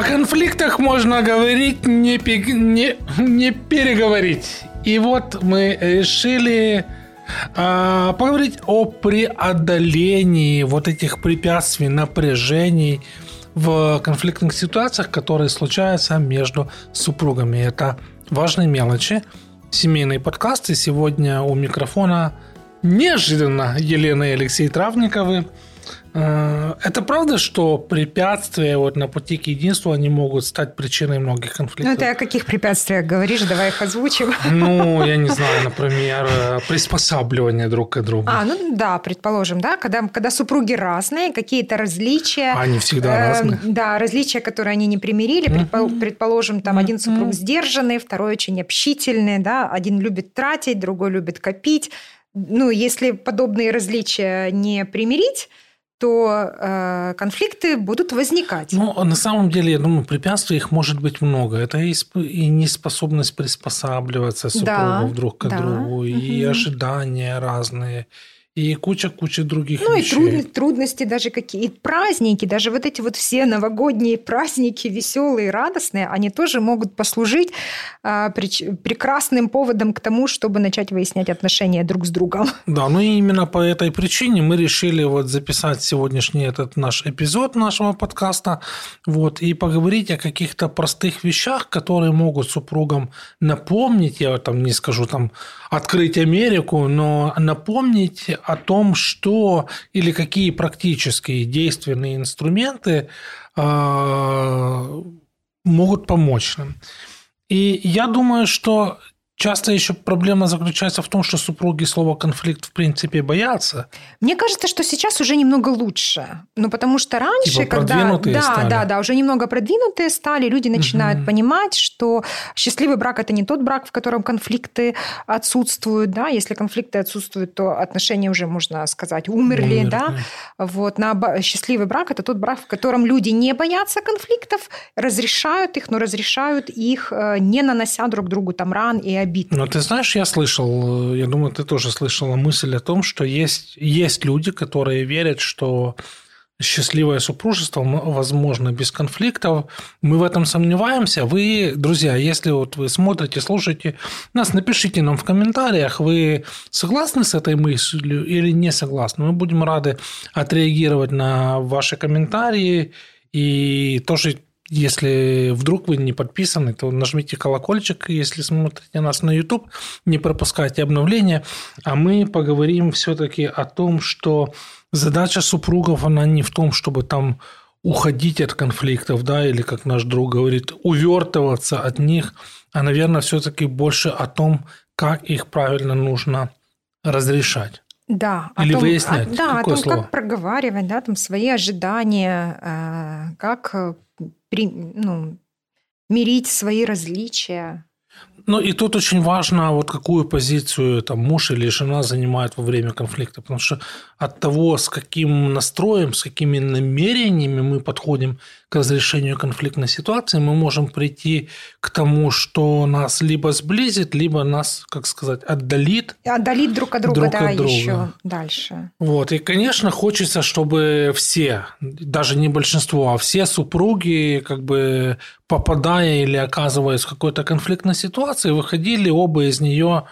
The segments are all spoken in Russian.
О конфликтах можно говорить, не, не, не переговорить. И вот мы решили э, поговорить о преодолении вот этих препятствий, напряжений в конфликтных ситуациях, которые случаются между супругами. Это важные мелочи. Семейный подкаст. И сегодня у микрофона неожиданно Елена и Алексей Травниковы – это правда, что препятствия вот на пути к единству, они могут стать причиной многих конфликтов? Ну, ты о каких препятствиях говоришь? Давай их озвучим. Ну, я не знаю, например, э, приспосабливание друг к другу. А, ну да, предположим, да, когда, когда супруги разные, какие-то различия. Они всегда э, разные. Да, различия, которые они не примирили. Mm-hmm. Предположим, там mm-hmm. один супруг сдержанный, второй очень общительный, да, один любит тратить, другой любит копить. Ну, если подобные различия не примирить, то э, конфликты будут возникать. Ну, на самом деле, я думаю, препятствий их может быть много. Это и, и неспособность приспосабливаться супругов да, друг к да. другу, и угу. ожидания разные, и куча-куча других ну, вещей. Ну, и труд, трудности даже какие. И праздники, даже вот эти вот все новогодние праздники, веселые, радостные, они тоже могут послужить а, прич, прекрасным поводом к тому, чтобы начать выяснять отношения друг с другом. Да, ну и именно по этой причине мы решили вот записать сегодняшний этот наш эпизод нашего подкаста вот, и поговорить о каких-то простых вещах, которые могут супругам напомнить, я там не скажу там открыть Америку, но напомнить о том, что или какие практические действенные инструменты э, могут помочь нам. И я думаю, что Часто еще проблема заключается в том, что супруги слова конфликт в принципе боятся. Мне кажется, что сейчас уже немного лучше. Ну, потому что раньше, типа когда... Да, стали. да, да, уже немного продвинутые стали, люди начинают угу. понимать, что счастливый брак – это не тот брак, в котором конфликты отсутствуют. Да? Если конфликты отсутствуют, то отношения уже, можно сказать, умерли. Умер, да? Да. Вот. На... Счастливый брак – это тот брак, в котором люди не боятся конфликтов, разрешают их, но разрешают их, э, не нанося друг другу там ран и обид обид. Но ты знаешь, я слышал, я думаю, ты тоже слышала мысль о том, что есть, есть люди, которые верят, что счастливое супружество возможно без конфликтов. Мы в этом сомневаемся. Вы, друзья, если вот вы смотрите, слушаете нас, напишите нам в комментариях, вы согласны с этой мыслью или не согласны. Мы будем рады отреагировать на ваши комментарии и тоже если вдруг вы не подписаны, то нажмите колокольчик, если смотрите нас на YouTube, не пропускайте обновления. А мы поговорим все-таки о том, что задача супругов, она не в том, чтобы там уходить от конфликтов, да, или, как наш друг говорит, увертываться от них, а, наверное, все-таки больше о том, как их правильно нужно разрешать. Да, Или том, выяснять. О, да, о том, слово? как проговаривать, да, там свои ожидания, э, как при, ну, мирить свои различия. Ну и тут очень важно, вот какую позицию там муж или жена занимает во время конфликта, потому что от того, с каким настроем, с какими намерениями мы подходим к разрешению конфликтной ситуации, мы можем прийти к тому, что нас либо сблизит, либо нас, как сказать, отдалит. Отдалит друг от друга, друг да, от друга. еще дальше. Вот. И, конечно, хочется, чтобы все, даже не большинство, а все супруги, как бы попадая или оказываясь в какой-то конфликтной ситуации, выходили оба из нее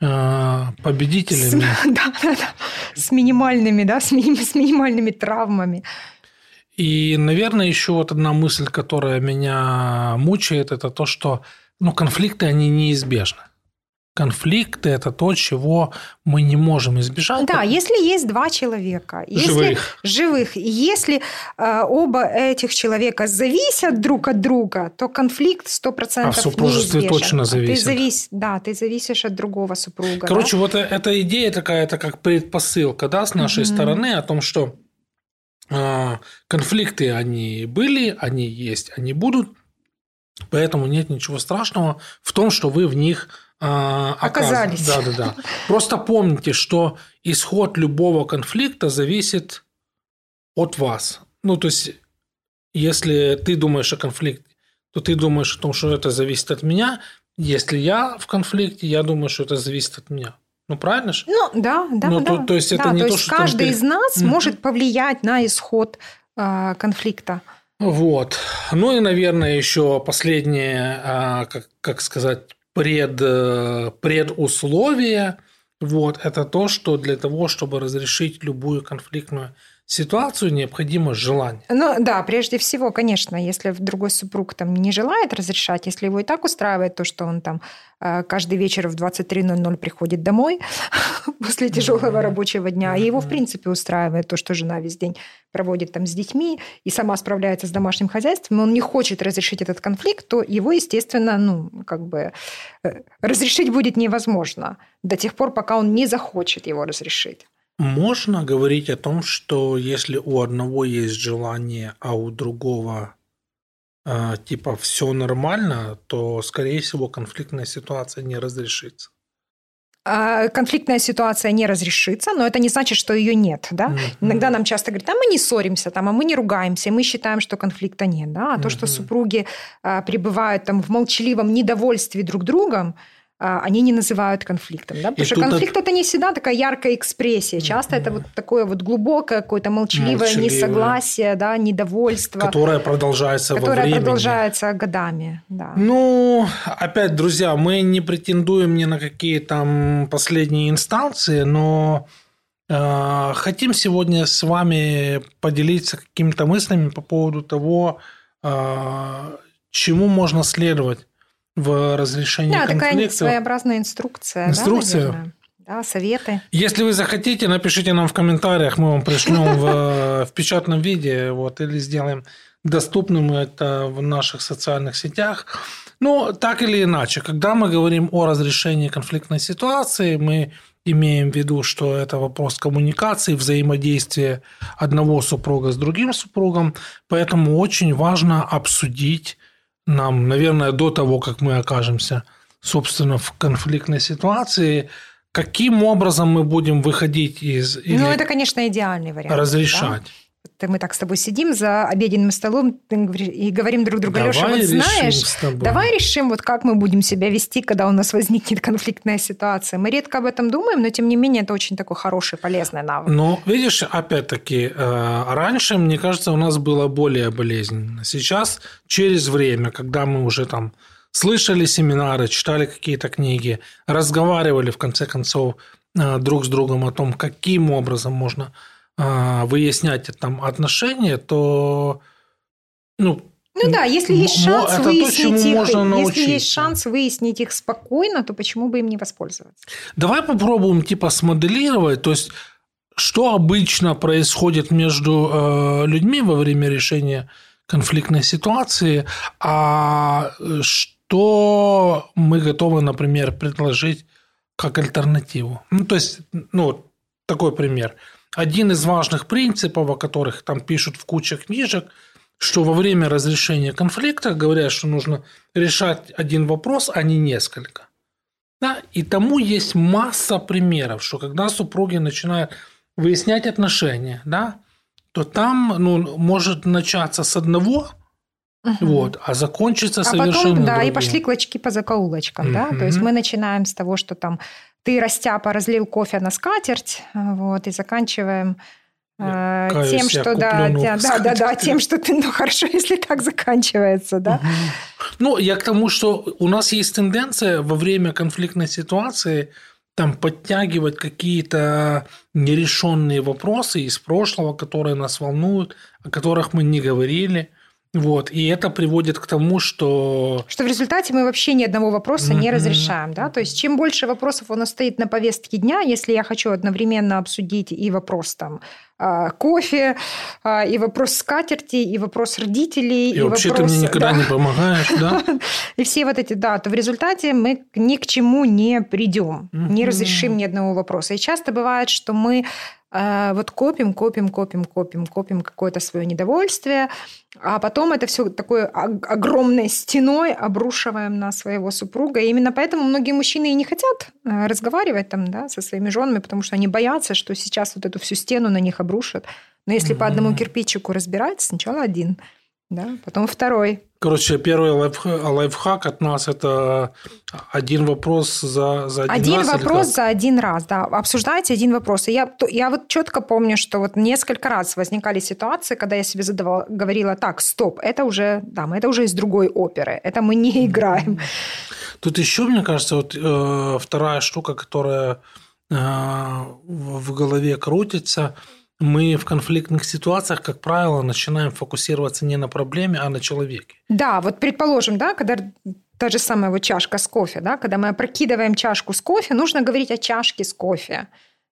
э, победителями. С, да, да, да. С минимальными, да, с, миним, с минимальными травмами. И, наверное, еще вот одна мысль, которая меня мучает, это то, что ну, конфликты, они неизбежны. Конфликты – это то, чего мы не можем избежать. Да, если есть два человека, если живых, живых если э, оба этих человека зависят друг от друга, то конфликт 100% А в супружестве неизбежен. точно зависит. Ты завис, да, ты зависишь от другого супруга. Короче, да? вот э, эта идея такая, это как предпосылка да, с нашей mm-hmm. стороны о том, что а, конфликты, они были, они есть, они будут. Поэтому нет ничего страшного в том, что вы в них а, оказались. Да, да, да. Просто помните, что исход любого конфликта зависит от вас. Ну, то есть, если ты думаешь о конфликте, то ты думаешь о том, что это зависит от меня. Если я в конфликте, я думаю, что это зависит от меня. Ну, правильно же? Ну, да, да, ну, да. То, то есть, это да, не то, то, есть что каждый ты... из нас mm-hmm. может повлиять на исход э, конфликта. Вот. Ну и, наверное, еще последнее, а, как, как сказать, пред, э, предусловие. Вот, это то, что для того, чтобы разрешить любую конфликтную ситуацию необходимо желание. Ну да, прежде всего, конечно, если другой супруг там не желает разрешать, если его и так устраивает то, что он там э, каждый вечер в 23.00 приходит домой после тяжелого рабочего дня, и его в принципе устраивает то, что жена весь день проводит там с детьми и сама справляется с домашним хозяйством, он не хочет разрешить этот конфликт, то его, естественно, ну, как бы э, разрешить будет невозможно до тех пор, пока он не захочет его разрешить. Можно говорить о том, что если у одного есть желание, а у другого э, типа все нормально, то, скорее всего, конфликтная ситуация не разрешится. А, конфликтная ситуация не разрешится, но это не значит, что ее нет. Да? Mm-hmm. Иногда нам часто говорят, а мы не ссоримся, там, а мы не ругаемся, мы считаем, что конфликта нет. Да? А mm-hmm. то, что супруги а, пребывают там, в молчаливом недовольстве друг другом, они не называют конфликтом. Да? Потому и что конфликт это... это не всегда такая яркая экспрессия. Часто mm-hmm. это вот такое вот глубокое какое-то молчаливое, молчаливое несогласие, да, недовольство. Которое продолжается которое во времени. продолжается годами. Да. Ну, опять, друзья, мы не претендуем ни на какие там последние инстанции, но э, хотим сегодня с вами поделиться какими-то мыслями по поводу того, э, чему можно следовать в разрешении да, конфликтов. такая своеобразная инструкция. Инструкция. Да, да, советы. Если вы захотите, напишите нам в комментариях, мы вам пришлем в, в печатном виде, вот, или сделаем доступным это в наших социальных сетях. Но так или иначе, когда мы говорим о разрешении конфликтной ситуации, мы имеем в виду, что это вопрос коммуникации, взаимодействия одного супруга с другим супругом, поэтому очень важно обсудить нам, наверное, до того, как мы окажемся, собственно, в конфликтной ситуации, каким образом мы будем выходить из... Ну, это, конечно, идеальный вариант. Разрешать. Да? Мы так с тобой сидим за обеденным столом и говорим друг другу, Леша, вот знаешь, давай решим, вот как мы будем себя вести, когда у нас возникнет конфликтная ситуация. Мы редко об этом думаем, но тем не менее это очень такой хороший, полезный навык. Но видишь, опять-таки, э, раньше, мне кажется, у нас было более болезненно. Сейчас, через время, когда мы уже там слышали семинары, читали какие-то книги, разговаривали, в конце концов, э, друг с другом о том, каким образом можно выяснять там отношения, то ну, ну да, если есть шанс это выяснить то, их, если есть шанс выяснить их спокойно, то почему бы им не воспользоваться? Давай попробуем типа смоделировать, то есть что обычно происходит между э, людьми во время решения конфликтной ситуации, а что мы готовы, например, предложить как альтернативу. Ну, то есть, ну, такой пример – один из важных принципов, о которых там пишут в куче книжек, что во время разрешения конфликта говорят, что нужно решать один вопрос, а не несколько. Да? И тому есть масса примеров, что когда супруги начинают выяснять отношения, да, то там ну, может начаться с одного, Угу. Вот, а закончится а совершенно потом, да, другим. и пошли клочки по закоулочкам, угу. да, то есть мы начинаем с того, что там ты, растяпа, разлил кофе на скатерть, вот, и заканчиваем э, Каюсь, тем, что да, да, да, да, да, тем, что ты, ну хорошо, если так заканчивается, да. Угу. Ну, я к тому, что у нас есть тенденция во время конфликтной ситуации там подтягивать какие-то нерешенные вопросы из прошлого, которые нас волнуют, о которых мы не говорили. Вот, и это приводит к тому, что... Что в результате мы вообще ни одного вопроса mm-hmm. не разрешаем, да, то есть чем больше вопросов у нас стоит на повестке дня, если я хочу одновременно обсудить и вопрос там а, кофе, а, и вопрос скатерти, и вопрос родителей, и, и вообще вопрос... ты мне никогда да. не помогаешь, да? И все вот эти, да, то в результате мы ни к чему не придем, не разрешим ни одного вопроса. И часто бывает, что мы вот копим, копим, копим, копим, копим какое-то свое недовольствие, а потом это все такой огромной стеной обрушиваем на своего супруга. И именно поэтому многие мужчины и не хотят э, разговаривать там, да, со своими женами, потому что они боятся, что сейчас вот эту всю стену на них обрушат. Но если mm-hmm. по одному кирпичику разбирать, сначала один, да, потом второй. Короче, первый лайф, лайфхак от нас – это один вопрос за, за один, один раз? Один вопрос за один раз, да. Обсуждайте один вопрос. И я, я вот четко помню, что вот несколько раз возникали ситуации, когда я себе задавала, говорила, так, стоп, это уже, да, это уже из другой оперы, это мы не играем. Тут еще, мне кажется, вот э, вторая штука, которая э, в голове крутится – мы в конфликтных ситуациях, как правило, начинаем фокусироваться не на проблеме, а на человеке. Да, вот предположим, да, когда та же самая вот чашка с кофе, да, когда мы опрокидываем чашку с кофе, нужно говорить о чашке с кофе,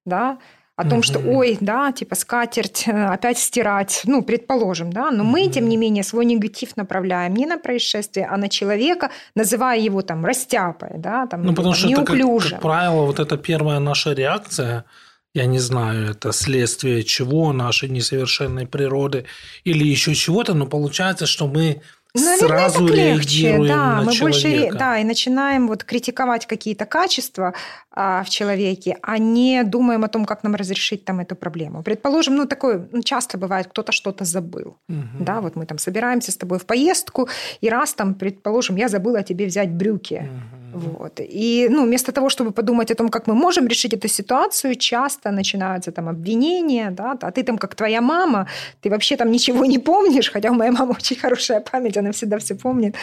да, о том, угу. что, ой, да, типа скатерть, э, опять стирать, ну, предположим, да, но угу. мы, тем не менее, свой негатив направляем не на происшествие, а на человека, называя его там растяпой, да, там, ну, потому что неуклюжим. Это, как, как правило, вот это первая наша реакция – я не знаю, это следствие чего, нашей несовершенной природы или еще чего-то, но получается, что мы Наверное, сразу так легче, да, на мы человека. больше, да, и начинаем вот критиковать какие-то качества а, в человеке, а не думаем о том, как нам разрешить там эту проблему. Предположим, ну такое ну, часто бывает, кто-то что-то забыл, угу. да, вот мы там собираемся с тобой в поездку, и раз там, предположим, я забыла тебе взять брюки, угу. Вот, и ну вместо того, чтобы подумать о том, как мы можем решить эту ситуацию, часто начинаются там обвинения, да, а ты там как твоя мама, ты вообще там ничего не помнишь, хотя у моей мамы очень хорошая память, она всегда все помнит.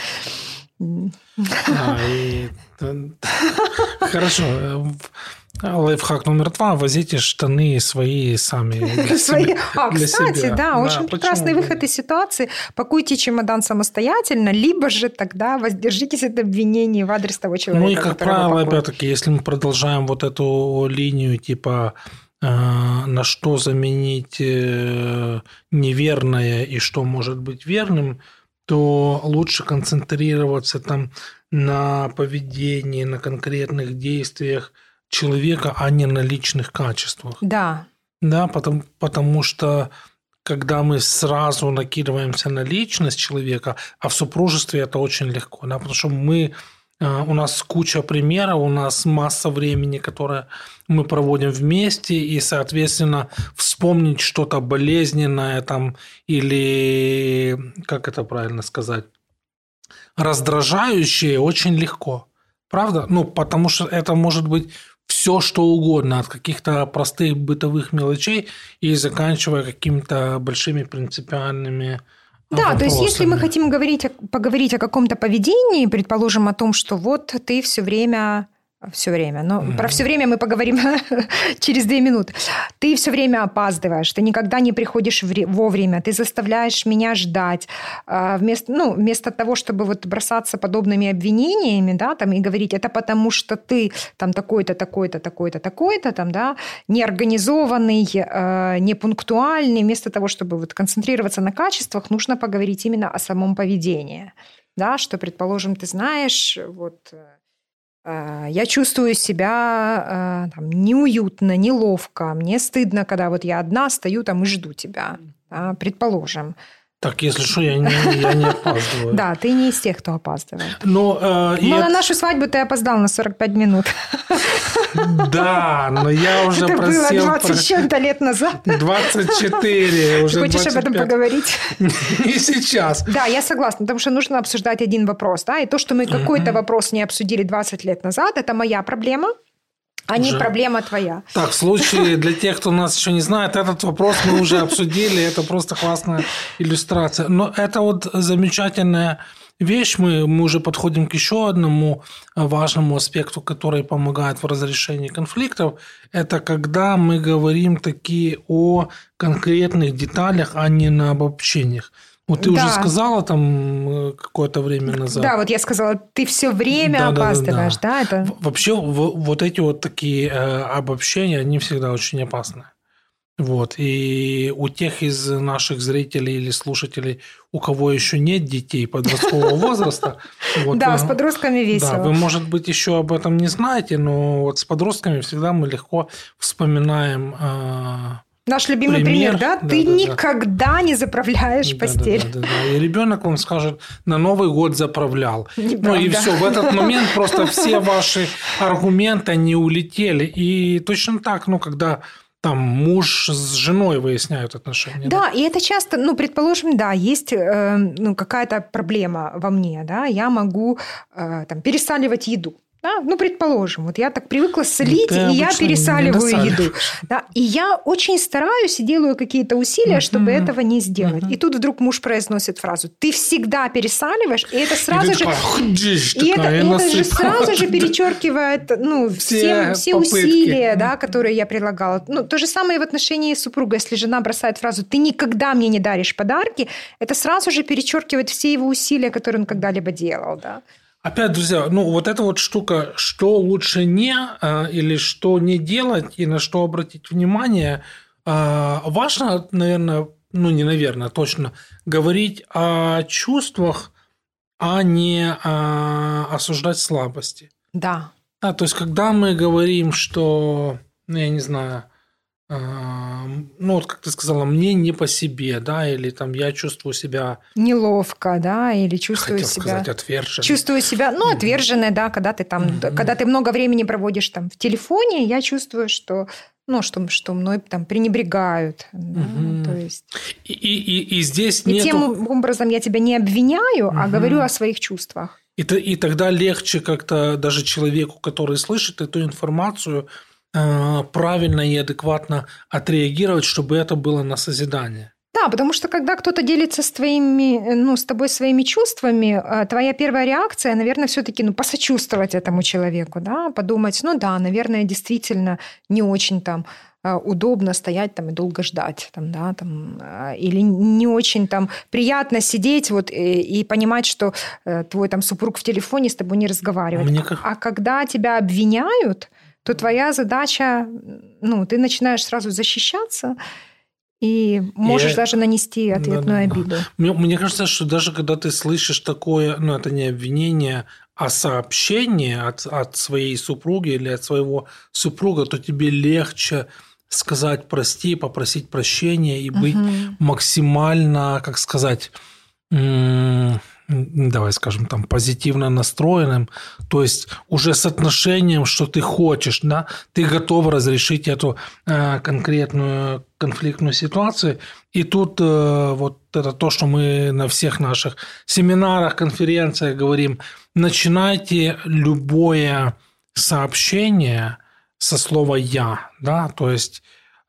А, и... Хорошо. Лайфхак номер два. Возите штаны свои сами для свои. Себя, а, для кстати, себя. да, да, очень прекрасный выход из ситуации. Пакуйте чемодан самостоятельно, либо же тогда воздержитесь от обвинений в адрес того человека. Ну и, как правило, опять-таки, если мы продолжаем вот эту линию типа э, на что заменить э, неверное и что может быть верным, то лучше концентрироваться там на поведении, на конкретных действиях человека, а не на личных качествах. Да. Да, потому, потому что когда мы сразу накидываемся на личность человека, а в супружестве это очень легко, да, потому что мы а, у нас куча примеров, у нас масса времени, которое мы проводим вместе, и, соответственно, вспомнить что-то болезненное там или, как это правильно сказать, раздражающее очень легко. Правда? Ну, потому что это может быть все, что угодно, от каких-то простых бытовых мелочей и заканчивая какими-то большими принципиальными да, то есть если мы хотим говорить, поговорить о каком-то поведении, предположим, о том, что вот ты все время все время. Но mm-hmm. про все время мы поговорим через две минуты. Ты все время опаздываешь, ты никогда не приходишь вовремя, ты заставляешь меня ждать. А, вместо, ну, вместо того, чтобы вот бросаться подобными обвинениями, да, там, и говорить, это потому что ты там такой-то, такой-то, такой-то, такой-то, там, да, неорганизованный, э, непунктуальный, вместо того, чтобы вот концентрироваться на качествах, нужно поговорить именно о самом поведении. Да, что, предположим, ты знаешь, вот Э, я чувствую себя э, там, неуютно, неловко, мне стыдно, когда вот я одна стою там и жду тебя, да, предположим. Так, если что, я не, я не опаздываю. Да, ты не из тех, кто опаздывает. Но, э, но это... на нашу свадьбу ты опоздал на 45 минут. Да, но я уже Это просил... было 20 чем-то лет назад. 24, уже Ты хочешь 25. об этом поговорить? Не сейчас. Да, я согласна, потому что нужно обсуждать один вопрос. Да? И то, что мы какой-то вопрос не обсудили 20 лет назад, это моя проблема а не проблема твоя. Так, в случае для тех, кто нас еще не знает, этот вопрос мы уже обсудили, это просто классная иллюстрация. Но это вот замечательная вещь. Мы, мы уже подходим к еще одному важному аспекту, который помогает в разрешении конфликтов. Это когда мы говорим такие о конкретных деталях, а не на обобщениях. Вот ты да. уже сказала там э, какое-то время назад. Да, вот я сказала, ты все время да, опаздываешь, да, да, да. да? Это... Вообще вот эти вот такие э, обобщения, они всегда очень опасны. Вот. И у тех из наших зрителей или слушателей, у кого еще нет детей подросткового возраста. Вот, да, с подростками весело. Да, вы, может быть, еще об этом не знаете, но вот с подростками всегда мы легко вспоминаем э, Наш любимый пример, пример да? да? Ты да, никогда да. не заправляешь да, постель. Да, да, да, да. И ребенок вам скажет, на Новый год заправлял. Неправда. Ну и все, в этот момент просто все ваши аргументы, они улетели. И точно так, ну, когда там муж с женой выясняют отношения. Да, да? и это часто, ну, предположим, да, есть э, ну, какая-то проблема во мне, да, я могу э, там пересаливать еду. Да? Ну, предположим, вот я так привыкла солить, и я пересаливаю еду. Да? И я очень стараюсь и делаю какие-то усилия, чтобы этого не сделать. И тут вдруг муж произносит фразу «ты всегда пересаливаешь», и это сразу же... И это, это же сразу же перечеркивает ну, все, все усилия, да, которые я прилагала. Ну, то же самое в отношении супруга. Если жена бросает фразу «ты никогда мне не даришь подарки», это сразу же перечеркивает все его усилия, которые он когда-либо делал. Да? Опять, друзья, ну вот эта вот штука, что лучше не а, или что не делать и на что обратить внимание, а, важно, наверное, ну не наверное, точно говорить о чувствах, а не а, осуждать слабости. Да. Да, то есть когда мы говорим, что, ну я не знаю, ну, вот как ты сказала, мне не по себе, да, или там я чувствую себя... Неловко, да, или чувствую Хотел себя... сказать, отверженно. Чувствую себя, ну, отверженная, да, когда ты там, mm-hmm. когда ты много времени проводишь там в телефоне, я чувствую, что ну, что, что мной там пренебрегают. Да, то есть... и, и, и здесь и тем образом я тебя не обвиняю, угу. а говорю о своих чувствах. И, и тогда легче как-то даже человеку, который слышит эту информацию, правильно и адекватно отреагировать, чтобы это было на созидание. Да, потому что когда кто-то делится с твоими, ну, с тобой своими чувствами, э, твоя первая реакция, наверное, все-таки, ну, посочувствовать этому человеку, да, подумать, ну да, наверное, действительно не очень там э, удобно стоять там и долго ждать, там, да, там, или не очень там приятно сидеть вот и, и понимать, что твой там супруг в телефоне с тобой не разговаривает. Мне как... А когда тебя обвиняют, то твоя задача, ну, ты начинаешь сразу защищаться, и можешь и... даже нанести ответную да, да, обиду. Мне, мне кажется, что даже когда ты слышишь такое, ну, это не обвинение, а сообщение от, от своей супруги или от своего супруга, то тебе легче сказать прости, попросить прощения и быть угу. максимально, как сказать, давай скажем, там, позитивно настроенным, то есть уже с отношением, что ты хочешь, да, ты готов разрешить эту э, конкретную конфликтную ситуацию. И тут э, вот это то, что мы на всех наших семинарах, конференциях говорим, начинайте любое сообщение со слова «я», да, то есть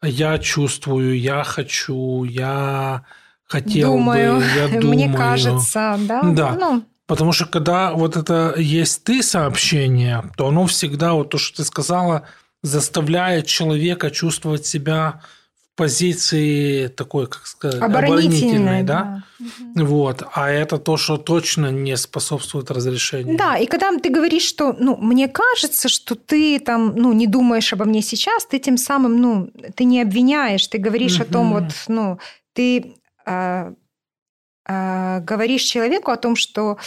я чувствую, я хочу, я хотел думаю, бы, я думаю. Мне кажется, да. Да. Ну. Потому что когда вот это есть ты сообщение, то оно всегда, вот то, что ты сказала, заставляет человека чувствовать себя в позиции такой, как сказать, оборонительной, да? да. Вот. А это то, что точно не способствует разрешению. Да, и когда ты говоришь, что, ну, мне кажется, что ты там, ну, не думаешь обо мне сейчас, ты тем самым, ну, ты не обвиняешь, ты говоришь угу. о том, вот, ну, ты говоришь человеку о том, что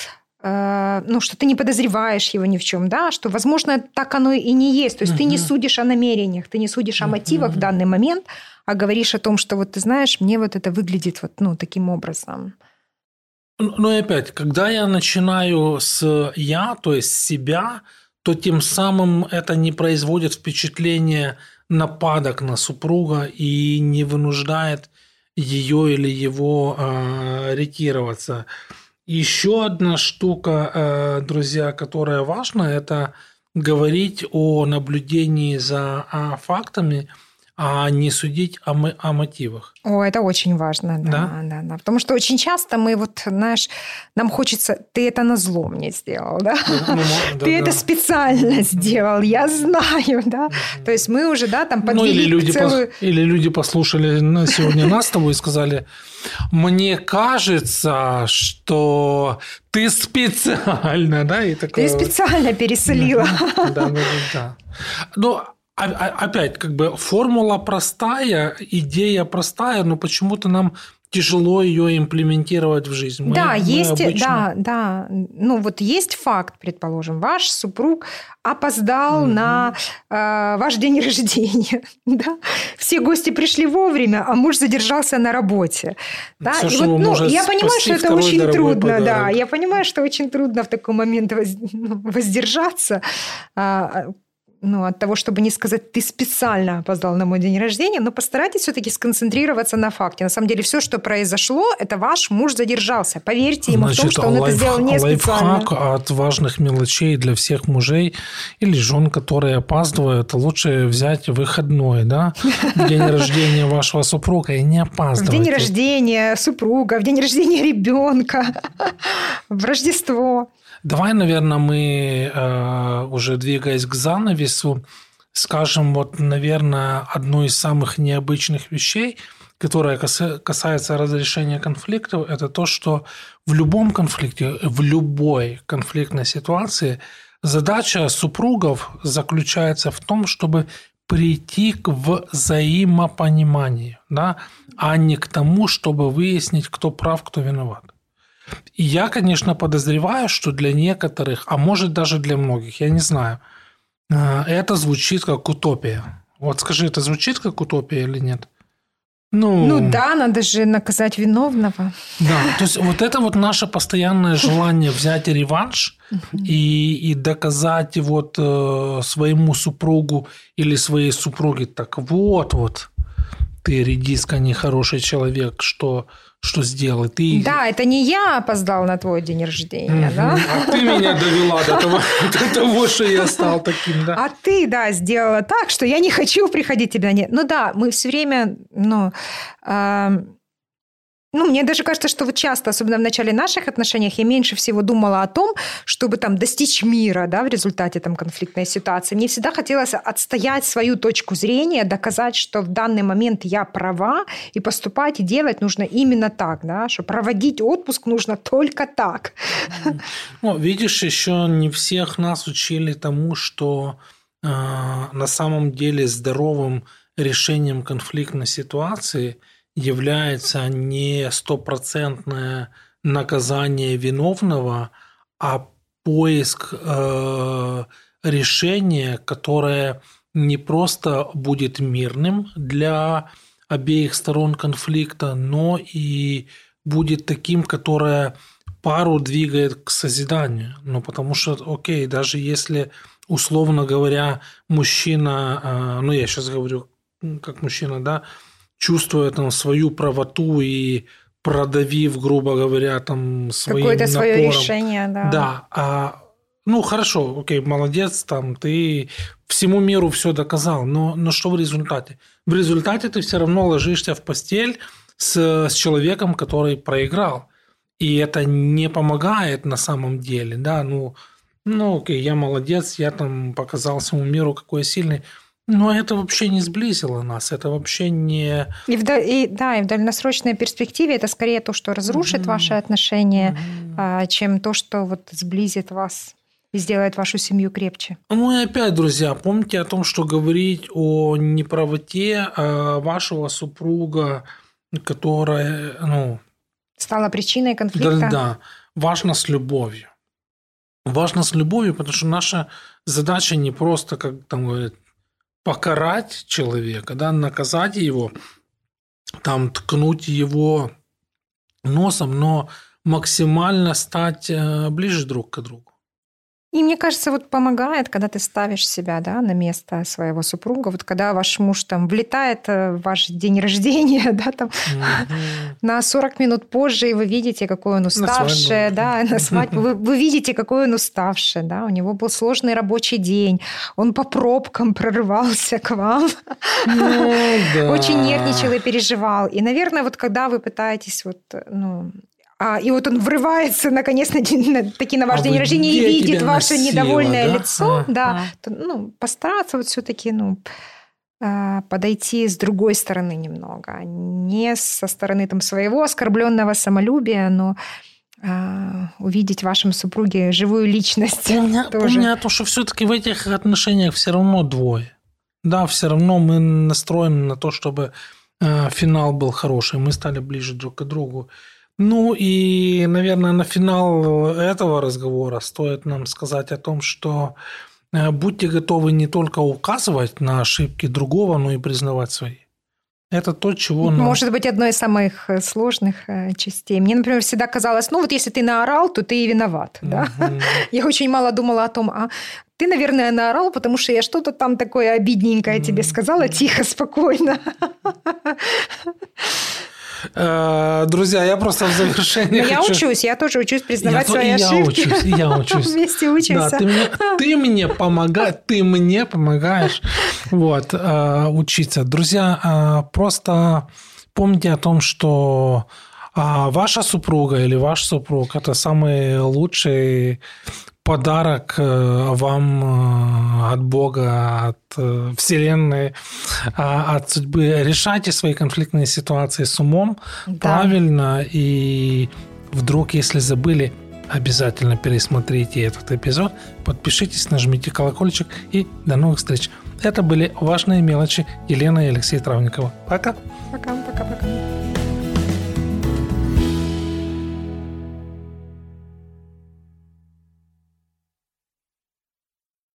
а, ну, что ты не подозреваешь его ни в чем, да, что, возможно, так оно и не есть. То есть uh-huh. ты не судишь о намерениях, ты не судишь о мотивах uh-huh. в данный момент, а говоришь о том, что вот ты знаешь, мне вот это выглядит вот ну таким образом. Ну и опять, когда я начинаю с я, то есть себя, то тем самым это не производит впечатление нападок на супруга и не вынуждает ее или его э, ретироваться. Еще одна штука, э, друзья, которая важна, это говорить о наблюдении за э, фактами – а не судить о, о мотивах. О, это очень важно, да, да? да, да. Потому что очень часто мы вот, знаешь, нам хочется, ты это на зло мне сделал, да? Ну, ну, да ты да. это специально сделал, я знаю, да. То есть мы уже, да, там подвели ну, или люди целую... Пос... Или люди послушали сегодня нас с тобой и сказали, мне кажется, что ты специально, да? И такое... Ты специально пересолила. Да, да, да. да. А, а, опять, как бы формула простая, идея простая, но почему-то нам тяжело ее имплементировать в жизнь. Мы, да, мы есть, обычно... да, да. Ну вот есть факт, предположим, ваш супруг опоздал угу. на э, ваш день рождения, да? Все гости пришли вовремя, а муж задержался на работе, да? Все, И вот, ну, я понимаю, что это очень трудно, подарок. да. Я понимаю, что очень трудно в такой момент ну, воздержаться. Ну, от того, чтобы не сказать, ты специально опоздал на мой день рождения, но постарайтесь все-таки сконцентрироваться на факте. На самом деле все, что произошло, это ваш муж задержался. Поверьте ему Значит, в том, что он лайф, это сделал не специально. Лайфхак от важных мелочей для всех мужей или жен, которые опаздывают, лучше взять выходной, да, в день рождения вашего супруга и не опаздывать. В день рождения супруга, в день рождения ребенка, в Рождество. Давай, наверное, мы, э, уже двигаясь к занавесу, скажем, вот, наверное, одну из самых необычных вещей, которая касается разрешения конфликтов, это то, что в любом конфликте, в любой конфликтной ситуации задача супругов заключается в том, чтобы прийти к взаимопониманию, да, а не к тому, чтобы выяснить, кто прав, кто виноват. И я, конечно, подозреваю, что для некоторых, а может даже для многих, я не знаю, э, это звучит как утопия. Вот скажи, это звучит как утопия или нет? Ну, ну да, надо же наказать виновного. Да, то есть вот это вот наше постоянное желание взять реванш и, и доказать вот э, своему супругу или своей супруге, так вот, вот, ты редиска нехороший человек, что что сделал. Ты... Да, это не я опоздал на твой день рождения, угу. да? А ты меня довела до того, до того, что я стал таким, да? А ты, да, сделала так, что я не хочу приходить тебя. Нет. Ну да, мы все время, ну, э, ну, мне даже кажется, что вот часто, особенно в начале наших отношений, я меньше всего думала о том, чтобы там достичь мира, да, в результате там конфликтной ситуации. Мне всегда хотелось отстоять свою точку зрения, доказать, что в данный момент я права, и поступать и делать нужно именно так, да, что проводить отпуск нужно только так. Ну, видишь, еще не всех нас учили тому, что э, на самом деле здоровым решением конфликтной ситуации – является не стопроцентное наказание виновного, а поиск э, решения, которое не просто будет мирным для обеих сторон конфликта, но и будет таким, которое пару двигает к созиданию. Ну, потому что, окей, даже если, условно говоря, мужчина, э, ну, я сейчас говорю как мужчина, да, чувствуя там свою правоту и продавив, грубо говоря, там своим Какое-то напором. свое решение, да. Да. А, ну, хорошо, окей, молодец, там, ты всему миру все доказал, но, но что в результате? В результате ты все равно ложишься в постель с, с человеком, который проиграл. И это не помогает на самом деле, да, ну, ну, окей, я молодец, я там показал всему миру, какой я сильный. Но это вообще не сблизило нас, это вообще не... И, в, и, да, и в дальносрочной перспективе это скорее то, что разрушит mm-hmm. ваши отношения, mm-hmm. чем то, что вот сблизит вас и сделает вашу семью крепче. Ну и опять, друзья, помните о том, что говорить о неправоте а вашего супруга, которая, ну... Стала причиной конфликта. Да, да, важно с любовью. Важно с любовью, потому что наша задача не просто, как там говорят, покарать человека, да, наказать его, там ткнуть его носом, но максимально стать э, ближе друг к другу. И мне кажется, вот помогает, когда ты ставишь себя да, на место своего супруга. Вот когда ваш муж там влетает в ваш день рождения, да, там, угу. на 40 минут позже, и вы видите, какой он уставший, на да, на свадьбу. Вы, вы видите, какой он уставший, да, у него был сложный рабочий день, он по пробкам прорывался к вам, ну, да. очень нервничал и переживал. И, наверное, вот когда вы пытаетесь вот, ну, а, и вот он врывается наконец на, на, таки на ваш а день рождения и видит ваше носила, недовольное да? лицо, а, да, а. То, ну, постараться вот все-таки, ну, а, подойти с другой стороны немного, не со стороны там своего оскорбленного самолюбия, но а, увидеть в вашем супруге живую личность. Помня, тоже. помня то, что все-таки в этих отношениях все равно двое. Да, все равно мы настроены на то, чтобы э, финал был хороший, мы стали ближе друг к другу. Ну и, наверное, на финал этого разговора стоит нам сказать о том, что э, будьте готовы не только указывать на ошибки другого, но и признавать свои. Это то, чего... Нам... Может быть, одной из самых э, сложных э, частей. Мне, например, всегда казалось, ну вот если ты наорал, то ты и виноват. Да? Я очень мало думала о том, а ты, наверное, наорал, потому что я что-то там такое обидненькое тебе сказала, тихо, спокойно. Э, друзья, я просто в завершении Я учусь, я тоже учусь признавать я, свои я ошибки. Я учусь, я учусь. Вместе учимся. Да, ты мне, ты мне помогаешь, ты мне помогаешь вот, э, учиться. Друзья, э, просто помните о том, что ваша супруга или ваш супруг – это самый лучший подарок э, вам э, от Бога, от э, Вселенной, а, от судьбы. Решайте свои конфликтные ситуации с умом да. правильно. И вдруг, если забыли, обязательно пересмотрите этот эпизод, подпишитесь, нажмите колокольчик и до новых встреч. Это были важные мелочи Елена и Алексей Травникова. Пока. Пока, пока, пока.